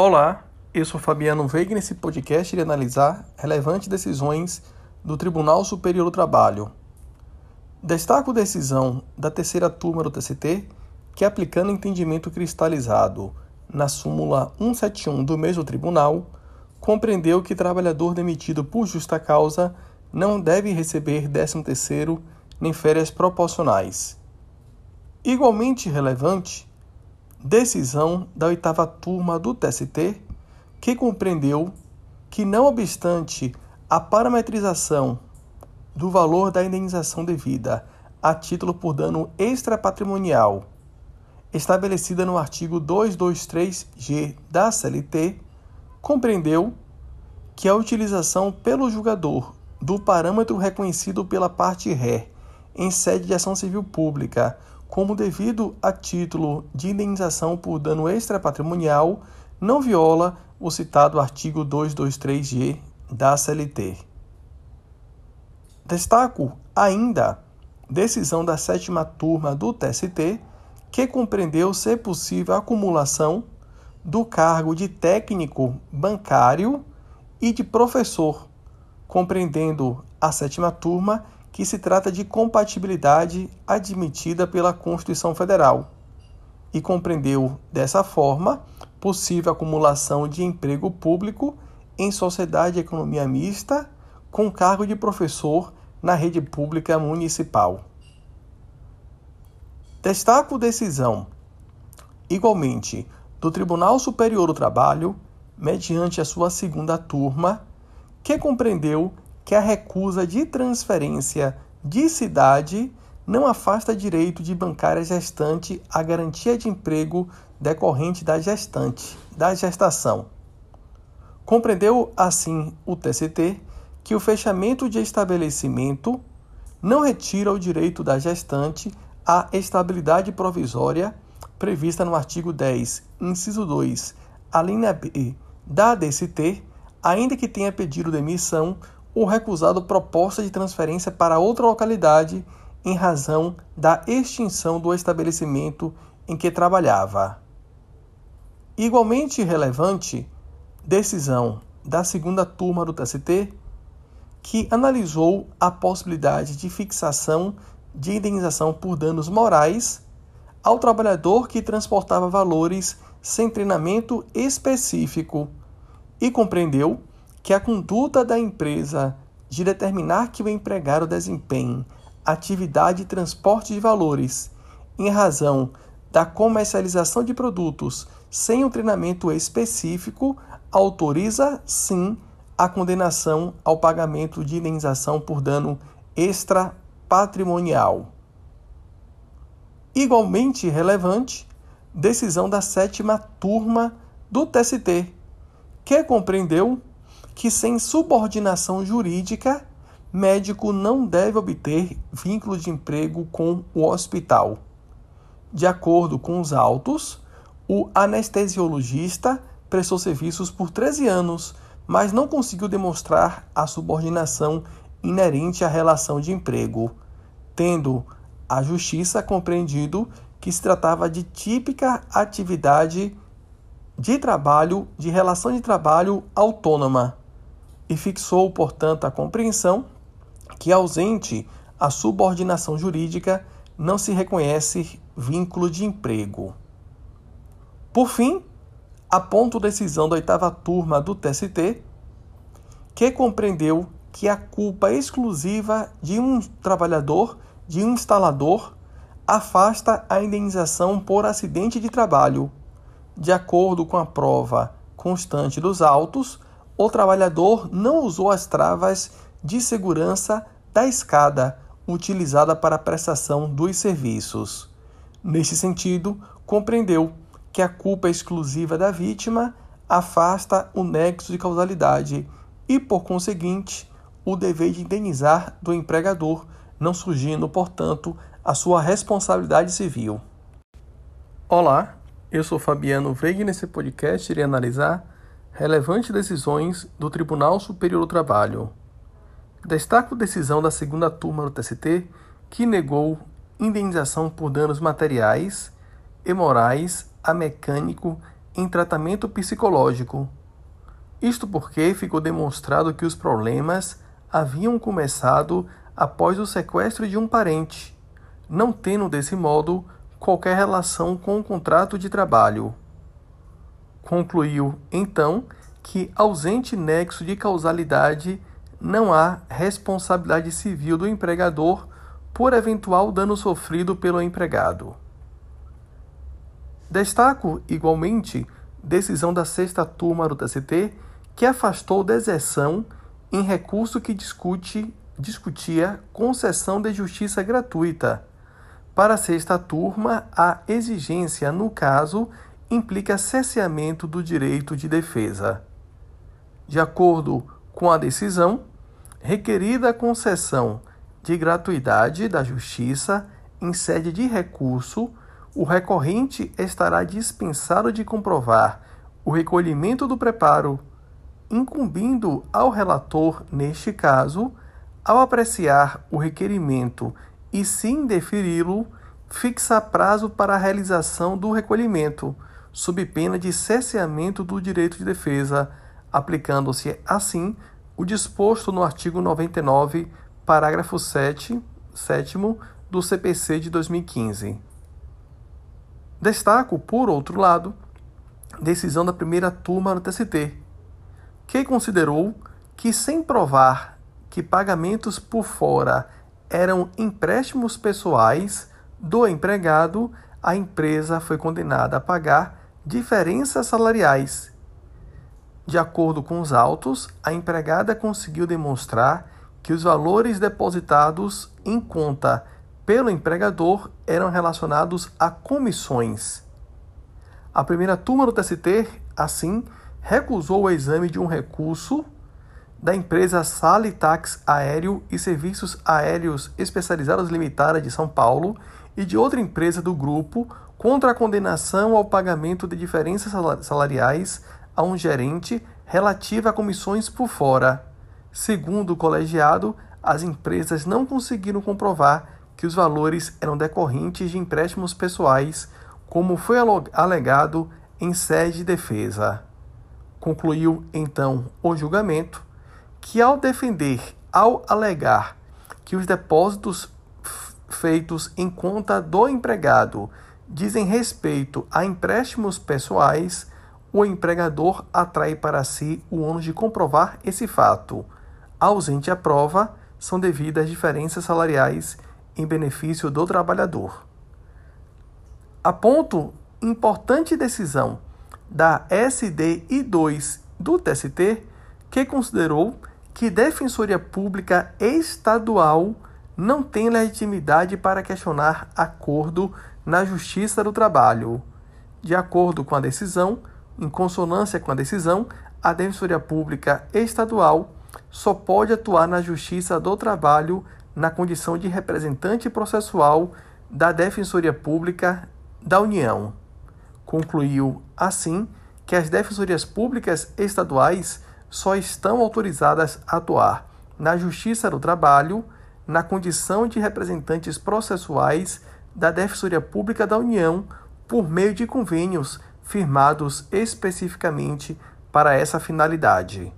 Olá, eu sou Fabiano Veiga e nesse podcast irei analisar relevantes decisões do Tribunal Superior do Trabalho. Destaco decisão da terceira turma do TCT que, aplicando entendimento cristalizado na súmula 171 do mesmo tribunal, compreendeu que trabalhador demitido por justa causa não deve receber 13º nem férias proporcionais. Igualmente relevante, decisão da oitava turma do TST, que compreendeu que, não obstante a parametrização do valor da indenização devida a título por dano extrapatrimonial, estabelecida no artigo 223G da CLT, compreendeu que a utilização pelo julgador do parâmetro reconhecido pela parte ré em sede de ação civil pública como devido a título de indenização por dano extrapatrimonial, não viola o citado artigo 223G da CLT. Destaco ainda decisão da sétima turma do TST, que compreendeu ser possível a acumulação do cargo de técnico bancário e de professor, compreendendo a sétima turma que se trata de compatibilidade admitida pela Constituição Federal e compreendeu, dessa forma, possível acumulação de emprego público em sociedade de economia mista com cargo de professor na rede pública municipal. Destaco decisão, igualmente, do Tribunal Superior do Trabalho, mediante a sua segunda turma, que compreendeu que a recusa de transferência de cidade não afasta direito de bancar a gestante a garantia de emprego decorrente da gestante, da gestação. Compreendeu assim o TCT que o fechamento de estabelecimento não retira o direito da gestante à estabilidade provisória prevista no artigo 10, inciso 2, a linha B da DCT, ainda que tenha pedido demissão ou recusado proposta de transferência para outra localidade em razão da extinção do estabelecimento em que trabalhava. Igualmente relevante, decisão da segunda turma do TST, que analisou a possibilidade de fixação de indenização por danos morais ao trabalhador que transportava valores sem treinamento específico e compreendeu que a conduta da empresa de determinar que o empregado desempenhe atividade de transporte de valores em razão da comercialização de produtos sem um treinamento específico autoriza sim a condenação ao pagamento de indenização por dano extra patrimonial. Igualmente relevante, decisão da sétima turma do TST, que compreendeu que sem subordinação jurídica, médico não deve obter vínculo de emprego com o hospital. De acordo com os autos, o anestesiologista prestou serviços por 13 anos, mas não conseguiu demonstrar a subordinação inerente à relação de emprego, tendo a justiça compreendido que se tratava de típica atividade de trabalho, de relação de trabalho autônoma e fixou, portanto, a compreensão que, ausente a subordinação jurídica, não se reconhece vínculo de emprego. Por fim, aponto decisão da oitava turma do TST, que compreendeu que a culpa exclusiva de um trabalhador, de um instalador, afasta a indenização por acidente de trabalho, de acordo com a prova constante dos autos o trabalhador não usou as travas de segurança da escada utilizada para a prestação dos serviços. Neste sentido, compreendeu que a culpa exclusiva da vítima afasta o nexo de causalidade e, por conseguinte, o dever de indenizar do empregador, não surgindo, portanto, a sua responsabilidade civil. Olá, eu sou Fabiano Veiga e nesse podcast irei analisar Relevantes decisões do Tribunal Superior do Trabalho. Destaco decisão da segunda turma do TST que negou indenização por danos materiais e morais a mecânico em tratamento psicológico. Isto porque ficou demonstrado que os problemas haviam começado após o sequestro de um parente, não tendo desse modo qualquer relação com o contrato de trabalho. Concluiu, então, que, ausente nexo de causalidade, não há responsabilidade civil do empregador por eventual dano sofrido pelo empregado. Destaco, igualmente, decisão da sexta turma do TST que afastou deserção em recurso que discute, discutia concessão de justiça gratuita. Para a sexta turma, a exigência, no caso, implica cesseamento do direito de defesa. De acordo com a decisão, requerida a concessão de gratuidade da justiça em sede de recurso, o recorrente estará dispensado de comprovar o recolhimento do preparo, incumbindo ao relator, neste caso, ao apreciar o requerimento e se indeferi-lo, fixa prazo para a realização do recolhimento, sob pena de cesseamento do direito de defesa, aplicando-se assim o disposto no artigo 99, parágrafo 7, 7 do CPC de 2015. Destaco, por outro lado, decisão da primeira turma do TST, que considerou que, sem provar que pagamentos por fora eram empréstimos pessoais do empregado, a empresa foi condenada a pagar diferenças salariais de acordo com os autos, a empregada conseguiu demonstrar que os valores depositados em conta pelo empregador eram relacionados a comissões. A primeira turma do TST, assim, recusou o exame de um recurso da empresa Salitax Aéreo e Serviços Aéreos Especializados Limitada de São Paulo e de outra empresa do grupo contra a condenação ao pagamento de diferenças salariais a um gerente relativa a comissões por fora. Segundo o colegiado, as empresas não conseguiram comprovar que os valores eram decorrentes de empréstimos pessoais, como foi alegado em sede de defesa. Concluiu então o julgamento que, ao defender, ao alegar que os depósitos feitos em conta do empregado dizem respeito a empréstimos pessoais, o empregador atrai para si o ônus de comprovar esse fato. Ausente a prova, são devidas diferenças salariais em benefício do trabalhador. Aponto importante decisão da SDI2 do TST que considerou que Defensoria Pública Estadual não tem legitimidade para questionar acordo na Justiça do Trabalho. De acordo com a decisão, em consonância com a decisão, a Defensoria Pública Estadual só pode atuar na Justiça do Trabalho na condição de representante processual da Defensoria Pública da União. Concluiu, assim, que as defensorias públicas estaduais só estão autorizadas a atuar na Justiça do Trabalho na condição de representantes processuais da Defensoria Pública da União por meio de convênios firmados especificamente para essa finalidade.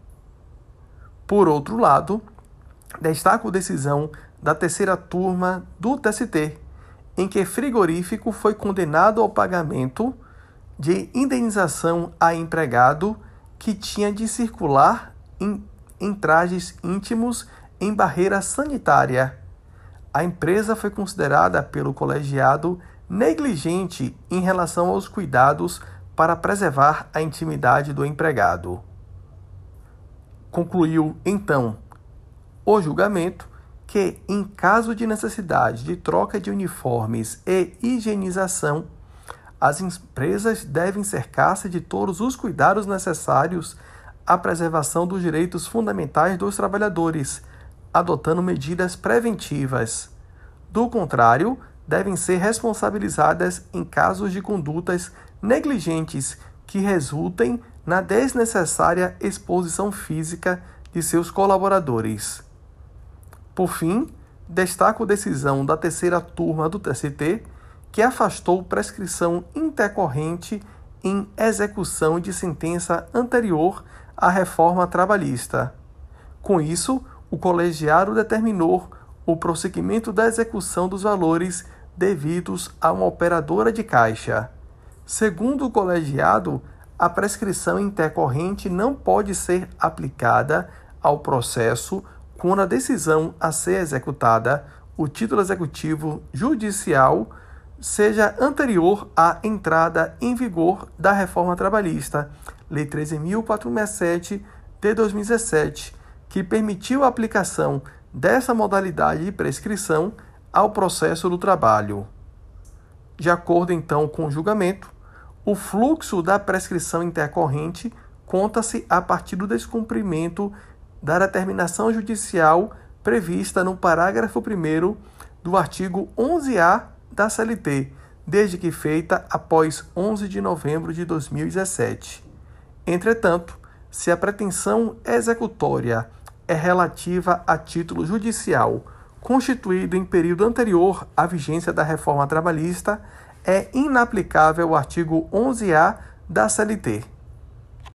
Por outro lado, destaco a decisão da terceira turma do TST, em que frigorífico foi condenado ao pagamento de indenização a empregado que tinha de circular em, em trajes íntimos em barreira sanitária. A empresa foi considerada pelo colegiado negligente em relação aos cuidados para preservar a intimidade do empregado. Concluiu, então, o julgamento que, em caso de necessidade de troca de uniformes e higienização, as empresas devem cercar-se de todos os cuidados necessários à preservação dos direitos fundamentais dos trabalhadores, adotando medidas preventivas. Do contrário, devem ser responsabilizadas em casos de condutas negligentes que resultem na desnecessária exposição física de seus colaboradores. Por fim, destaco a decisão da terceira turma do TST, que afastou prescrição intercorrente em execução de sentença anterior à reforma trabalhista. Com isso, o colegiado determinou o prosseguimento da execução dos valores devidos a uma operadora de caixa. Segundo o colegiado, a prescrição intercorrente não pode ser aplicada ao processo quando a decisão a ser executada, o título executivo judicial, seja anterior à entrada em vigor da reforma trabalhista, Lei 13.467 de 2017, que permitiu a aplicação dessa modalidade de prescrição ao processo do trabalho. De acordo então com o julgamento, o fluxo da prescrição intercorrente conta-se a partir do descumprimento da determinação judicial prevista no parágrafo 1 do artigo 11A da CLT, desde que feita após 11 de novembro de 2017. Entretanto, se a pretensão executória é relativa a título judicial constituído em período anterior à vigência da reforma trabalhista, é inaplicável o artigo 11A da CLT.